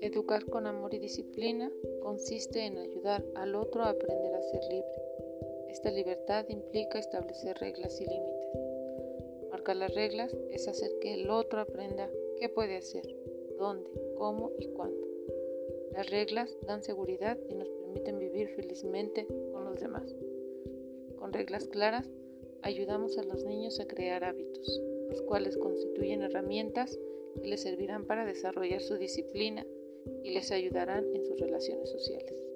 Educar con amor y disciplina consiste en ayudar al otro a aprender a ser libre. Esta libertad implica establecer reglas y límites. Marcar las reglas es hacer que el otro aprenda qué puede hacer, dónde, cómo y cuándo. Las reglas dan seguridad y nos permiten vivir felizmente con los demás. Con reglas claras, ayudamos a los niños a crear hábitos, los cuales constituyen herramientas que les servirán para desarrollar su disciplina y les ayudarán en sus relaciones sociales.